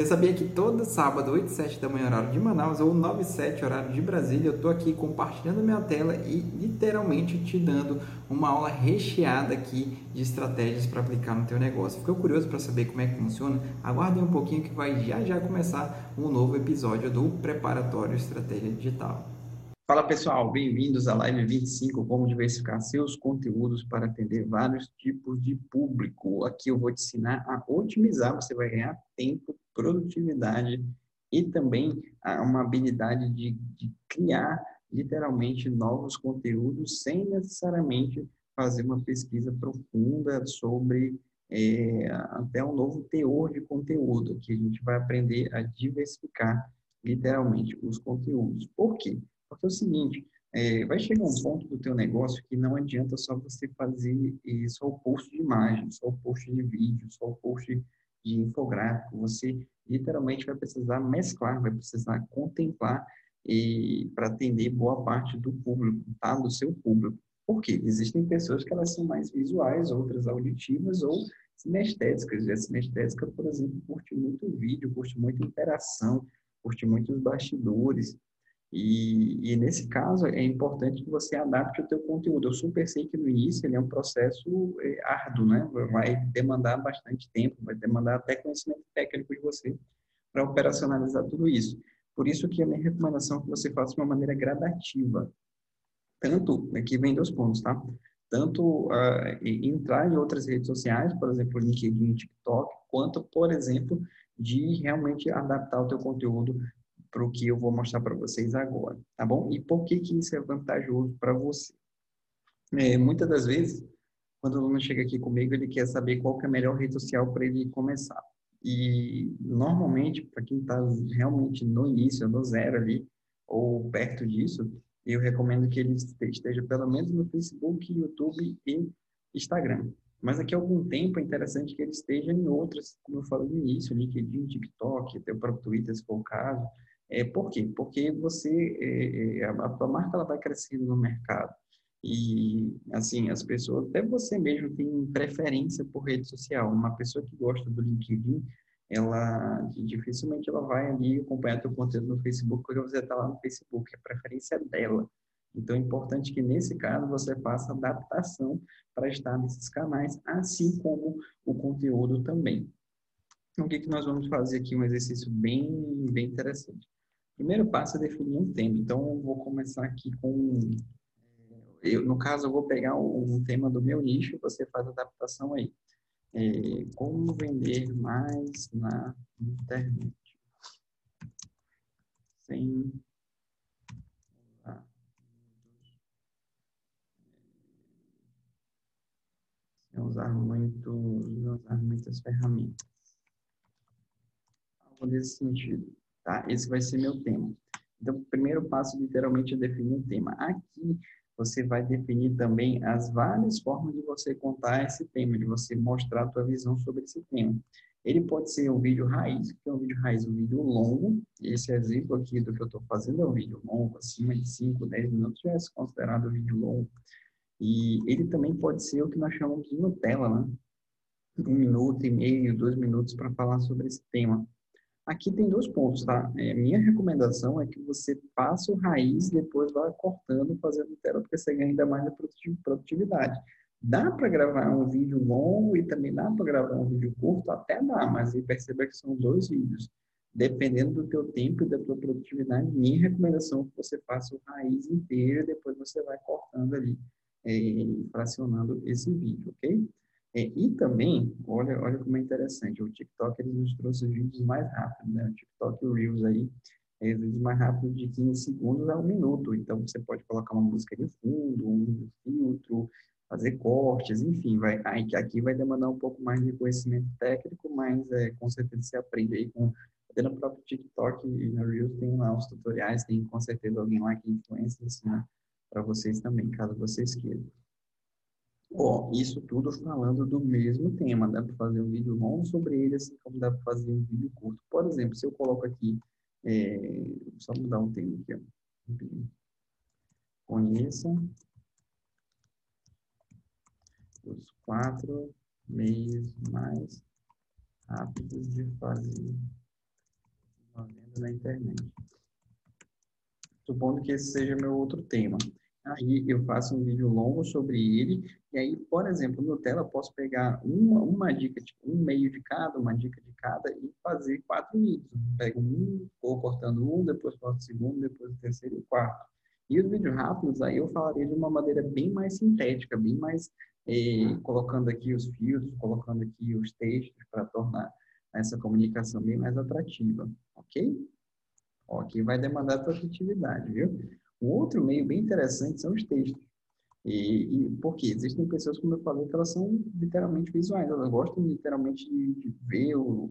Você sabia que todo sábado, 8 e 7 da manhã, horário de Manaus, ou 9 e 7, horário de Brasília, eu estou aqui compartilhando minha tela e literalmente te dando uma aula recheada aqui de estratégias para aplicar no teu negócio. Ficou curioso para saber como é que funciona? Aguarde um pouquinho que vai já já começar um novo episódio do Preparatório Estratégia Digital. Fala pessoal, bem-vindos à Live 25, como diversificar seus conteúdos para atender vários tipos de público. Aqui eu vou te ensinar a otimizar, você vai ganhar tempo, produtividade e também uma habilidade de, de criar literalmente novos conteúdos sem necessariamente fazer uma pesquisa profunda sobre é, até um novo teor de conteúdo, que a gente vai aprender a diversificar literalmente os conteúdos. Por quê? Porque é o seguinte, é, vai chegar um ponto do teu negócio que não adianta só você fazer só o post de imagem, só o post de vídeo, só o post de infográfico. Você literalmente vai precisar mesclar, vai precisar contemplar e para atender boa parte do público, tá? Do seu público. Por quê? Existem pessoas que elas são mais visuais, outras auditivas ou sinestésicas. E a sinestésica, por exemplo, curte muito vídeo, curte muito interação, curte muito os bastidores. E, e, nesse caso é importante que você adapte o teu conteúdo. Eu super sei que no início ele é um processo é, árduo, né? Vai demandar bastante tempo, vai demandar até conhecimento técnico de você para operacionalizar tudo isso. Por isso que a minha recomendação é que você faça de uma maneira gradativa. Tanto, aqui vem dois pontos, tá? Tanto uh, entrar em outras redes sociais, por exemplo, LinkedIn, TikTok, quanto, por exemplo, de realmente adaptar o teu conteúdo para o que eu vou mostrar para vocês agora, tá bom? E por que que isso é vantajoso para você? É, muitas das vezes, quando o aluno chega aqui comigo, ele quer saber qual que é a melhor rede social para ele começar. E, normalmente, para quem está realmente no início, no zero ali, ou perto disso, eu recomendo que ele esteja pelo menos no Facebook, YouTube e Instagram. Mas daqui a algum tempo é interessante que ele esteja em outras, como eu falei no início, LinkedIn, TikTok, até o próprio Twitter, se for o caso, é, por quê? Porque você, é, é, a, a marca ela vai crescendo no mercado. E, assim, as pessoas, até você mesmo tem preferência por rede social. Uma pessoa que gosta do LinkedIn, ela dificilmente ela vai ali acompanhar teu conteúdo no Facebook porque você está lá no Facebook, é a preferência dela. Então, é importante que, nesse caso, você faça adaptação para estar nesses canais, assim como o conteúdo também. Então, o que, que nós vamos fazer aqui? Um exercício bem, bem interessante. Primeiro passo é definir um tema. Então, vou começar aqui com. Eh, eu, no caso, eu vou pegar um tema do meu nicho e você faz a adaptação aí. É, como vender mais na internet? Sem usar, sem usar muito, usar muitas ferramentas. Algo nesse sentido tá? Esse vai ser meu tema. Então, o primeiro passo, literalmente, é definir o tema. Aqui, você vai definir também as várias formas de você contar esse tema, de você mostrar a tua visão sobre esse tema. Ele pode ser um vídeo raiz, que é um vídeo raiz, um vídeo longo. Esse exemplo aqui do que eu estou fazendo é um vídeo longo, acima de 5, 10 minutos, já é considerado um vídeo longo. E ele também pode ser o que nós chamamos de Nutella, né? Um minuto e meio, dois minutos para falar sobre esse tema. Aqui tem dois pontos, tá? É, minha recomendação é que você faça o raiz depois vá cortando, fazendo tela, porque você ganha ainda mais a produtividade. Dá para gravar um vídeo longo e também dá para gravar um vídeo curto? Até dá, mas aí perceba que são dois vídeos. Dependendo do teu tempo e da tua produtividade, minha recomendação é que você faça o raiz inteiro e depois você vai cortando ali, é, fracionando esse vídeo, ok? É, e também, olha, olha como é interessante, o TikTok ele nos trouxe vídeos mais rápidos, né? O TikTok Reels aí, é vídeos mais rápidos de 15 segundos a um minuto. Então, você pode colocar uma música de fundo, um filtro, fazer cortes, enfim, vai, aqui vai demandar um pouco mais de conhecimento técnico, mas é, com certeza você aprende aí com até no próprio TikTok e no Reels tem lá os tutoriais, tem com certeza alguém lá que influencia ensina para vocês também, caso vocês queiram. Ó, isso tudo falando do mesmo tema. Dá para fazer um vídeo longo sobre ele, assim como dá para fazer um vídeo curto. Por exemplo, se eu coloco aqui, é, só mudar um tema aqui, ó. Conheça os quatro meios mais rápidos de fazer na internet. Supondo que esse seja meu outro tema. Aí eu faço um vídeo longo sobre ele, e aí, por exemplo, no tela eu posso pegar uma, uma dica, tipo, um meio de cada, uma dica de cada, e fazer quatro vídeos. Pego um, vou cortando um, depois corto o segundo, depois o terceiro e o quarto. E os vídeos rápidos, aí eu falaria de uma maneira bem mais sintética, bem mais eh, colocando aqui os filtros, colocando aqui os textos para tornar essa comunicação bem mais atrativa, ok? Ó, aqui vai demandar criatividade, viu? O outro meio bem interessante são os textos. E, e porque existem pessoas, como eu falei, que elas são literalmente visuais, elas gostam literalmente de, de ver, o,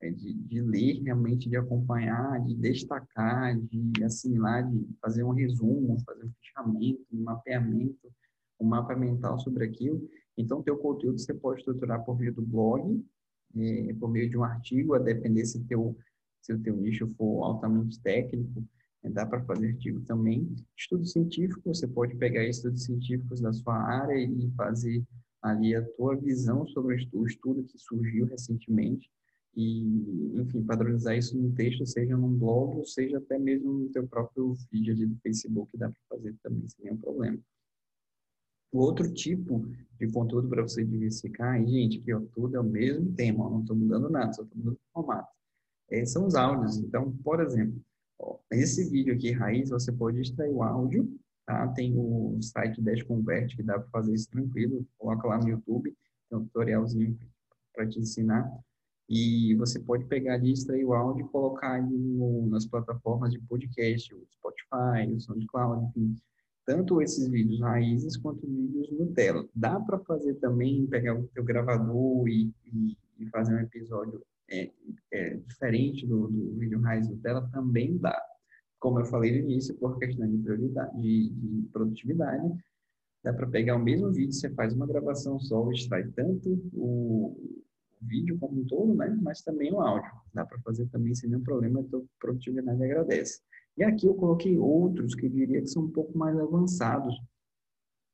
é, de, de, ler realmente, de acompanhar, de destacar, de assimilar, de fazer um resumo, fazer um fechamento, um mapeamento, um mapa mental sobre aquilo. Então, teu conteúdo você pode estruturar por meio do blog, é, por meio de um artigo, a depender se, teu, se o teu nicho for altamente técnico, dá para fazer artigo também. Estudo científico, você pode pegar estudos científicos da sua área e fazer ali a tua visão sobre o estudo que surgiu recentemente e, enfim, padronizar isso num texto, seja num blog, ou seja até mesmo no teu próprio feed ali do Facebook, dá para fazer também sem nenhum problema. O outro tipo de conteúdo para você diversificar, e, gente, aqui ó, tudo é o mesmo tema, não estou mudando nada, só estou mudando o formato. É, são os áudios. Então, por exemplo, esse vídeo aqui, raiz, você pode extrair o áudio, tá? Tem o site Dash Convert, que dá para fazer isso tranquilo. Coloca lá no YouTube, tem um tutorialzinho para te ensinar. E você pode pegar ali, extrair o áudio e colocar ali no, nas plataformas de podcast, o Spotify, o SoundCloud, enfim. Tanto esses vídeos raízes quanto vídeos Nutella. Dá para fazer também, pegar o teu gravador e, e, e fazer um episódio é, é, diferente do, do vídeo raiz Nutella, também dá. Como eu falei no início, por questão de prioridade, de, de produtividade, dá para pegar o mesmo vídeo, você faz uma gravação só, extrai tanto o, vídeo como um todo, né? Mas também o áudio. Dá para fazer também sem nenhum problema, a tua produtividade agradece. E aqui eu coloquei outros que eu diria que são um pouco mais avançados,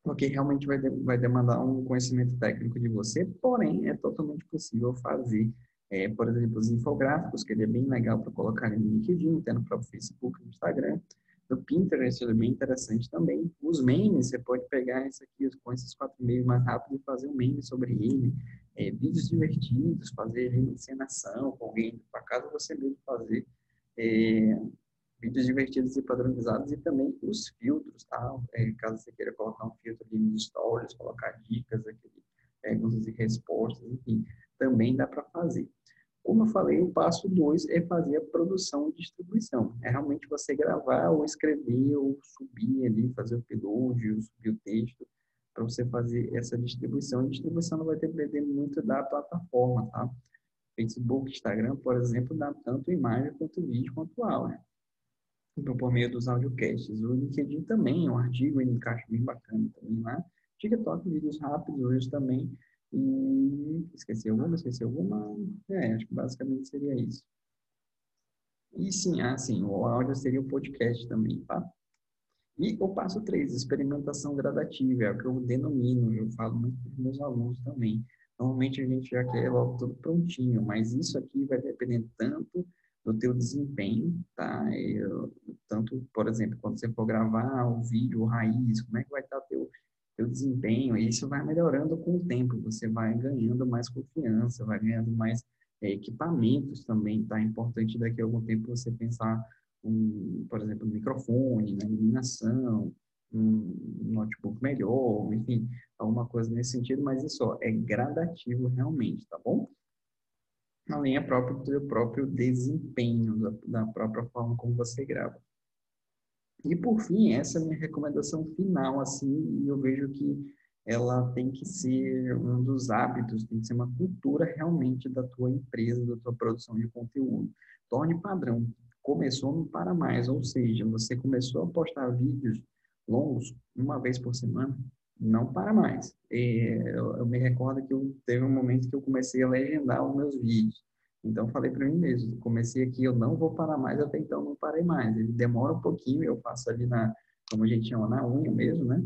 porque realmente vai, vai demandar um conhecimento técnico de você, porém é totalmente possível fazer é, por exemplo, os infográficos, que ele é bem legal para colocar no LinkedIn, até no próprio Facebook, no Instagram. No Pinterest, ele é bem interessante também. Os memes, você pode pegar esse aqui, com esses quatro memes mais rápido e fazer um meme sobre ele. É, vídeos divertidos, fazer encenação com alguém, para casa você mesmo fazer. É, vídeos divertidos e padronizados e também os filtros, tá? É, caso você queira colocar um filtro ali nos stories, colocar dicas, aquele, perguntas e respostas, enfim, também dá para fazer. Como eu falei, o passo dois é fazer a produção e distribuição. É realmente você gravar ou escrever ou subir ali, fazer o upload, ou subir o texto, para você fazer essa distribuição. A distribuição não vai depender muito da plataforma, tá? Facebook, Instagram, por exemplo, dá tanto imagem quanto vídeo quanto áudio. Então, por meio dos audiocasts. O LinkedIn também é um artigo, ele encaixa bem bacana também lá. TikTok, vídeos rápidos hoje também e esqueci alguma? Esqueci alguma? É, acho que basicamente seria isso. E sim, ah, sim, o áudio seria o podcast também, tá? E o passo 3, experimentação gradativa, é o que eu denomino, eu falo muito para os meus alunos também. Normalmente a gente já quer logo tudo prontinho, mas isso aqui vai depender tanto do teu desempenho, tá? Eu, tanto, por exemplo, quando você for gravar o vídeo, o raiz, como é que vai estar teu seu desempenho, e isso vai melhorando com o tempo, você vai ganhando mais confiança, vai ganhando mais é, equipamentos também, tá? É importante daqui a algum tempo você pensar, um, por exemplo, um microfone, na iluminação, um notebook melhor, enfim, alguma coisa nesse sentido, mas isso ó, é gradativo realmente, tá bom? Além próprio do próprio desempenho, da própria forma como você grava. E por fim, essa é a minha recomendação final, assim, e eu vejo que ela tem que ser um dos hábitos, tem que ser uma cultura realmente da tua empresa, da tua produção de conteúdo. Torne padrão. Começou, não para mais, ou seja, você começou a postar vídeos longos uma vez por semana, não para mais. É, eu, me recordo que eu teve um momento que eu comecei a legendar os meus vídeos. Então, falei para mim mesmo, comecei aqui, eu não vou parar mais, até então não parei mais. Ele demora um pouquinho, eu faço ali na, como a gente chama, na unha mesmo, né?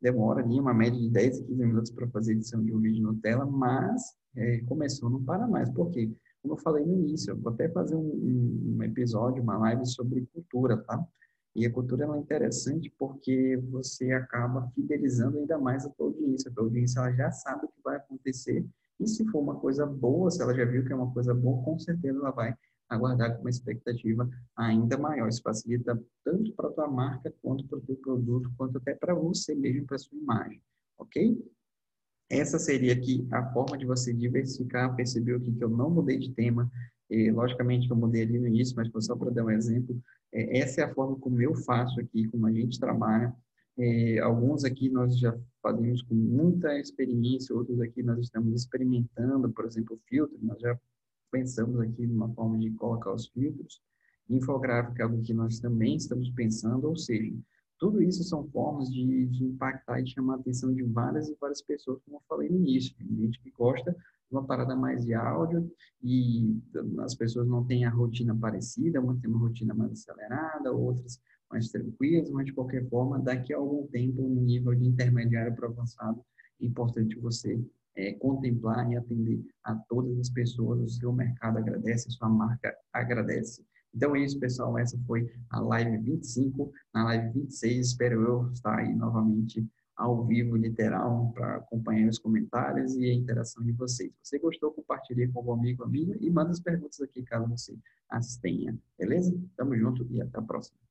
Demora ali uma média de 10 a 15 minutos para fazer edição de um vídeo no tela, mas é, começou, não para mais. Por quê? como eu falei no início, eu vou até fazer um, um episódio, uma live sobre cultura, tá? E a cultura é interessante porque você acaba fidelizando ainda mais a tua audiência. A tua audiência ela já sabe o que vai acontecer e se for uma coisa boa, se ela já viu que é uma coisa boa, com certeza ela vai aguardar com uma expectativa ainda maior. Isso facilita tanto para a tua marca, quanto para o teu produto, quanto até para você mesmo, para a sua imagem, ok? Essa seria aqui a forma de você diversificar, perceber o que, eu não mudei de tema, e, logicamente eu mudei ali no início, mas só para dar um exemplo, é, essa é a forma como eu faço aqui, como a gente trabalha. É, alguns aqui nós já fazemos com muita experiência, outros aqui nós estamos experimentando, por exemplo, filtro, nós já pensamos aqui numa forma de colocar os filtros. Infográfica é algo que nós também estamos pensando, ou seja, tudo isso são formas de, de impactar e chamar a atenção de várias e várias pessoas, como eu falei no início. Tem gente que gosta de uma parada mais de áudio e as pessoas não têm a rotina parecida, uma tem uma rotina mais acelerada, outras mais tranquilas, mas de qualquer forma, daqui a algum tempo, no nível de intermediário para avançado, é importante você é, contemplar e atender a todas as pessoas, o seu mercado agradece, a sua marca agradece. Então é isso, pessoal. Essa foi a live 25. Na live 26, espero eu estar aí novamente ao vivo, literal, para acompanhar os comentários e a interação de vocês. Se você gostou, compartilhe com algum amigo, amiga e manda as perguntas aqui caso você as tenha. Beleza? Tamo junto e até a próxima.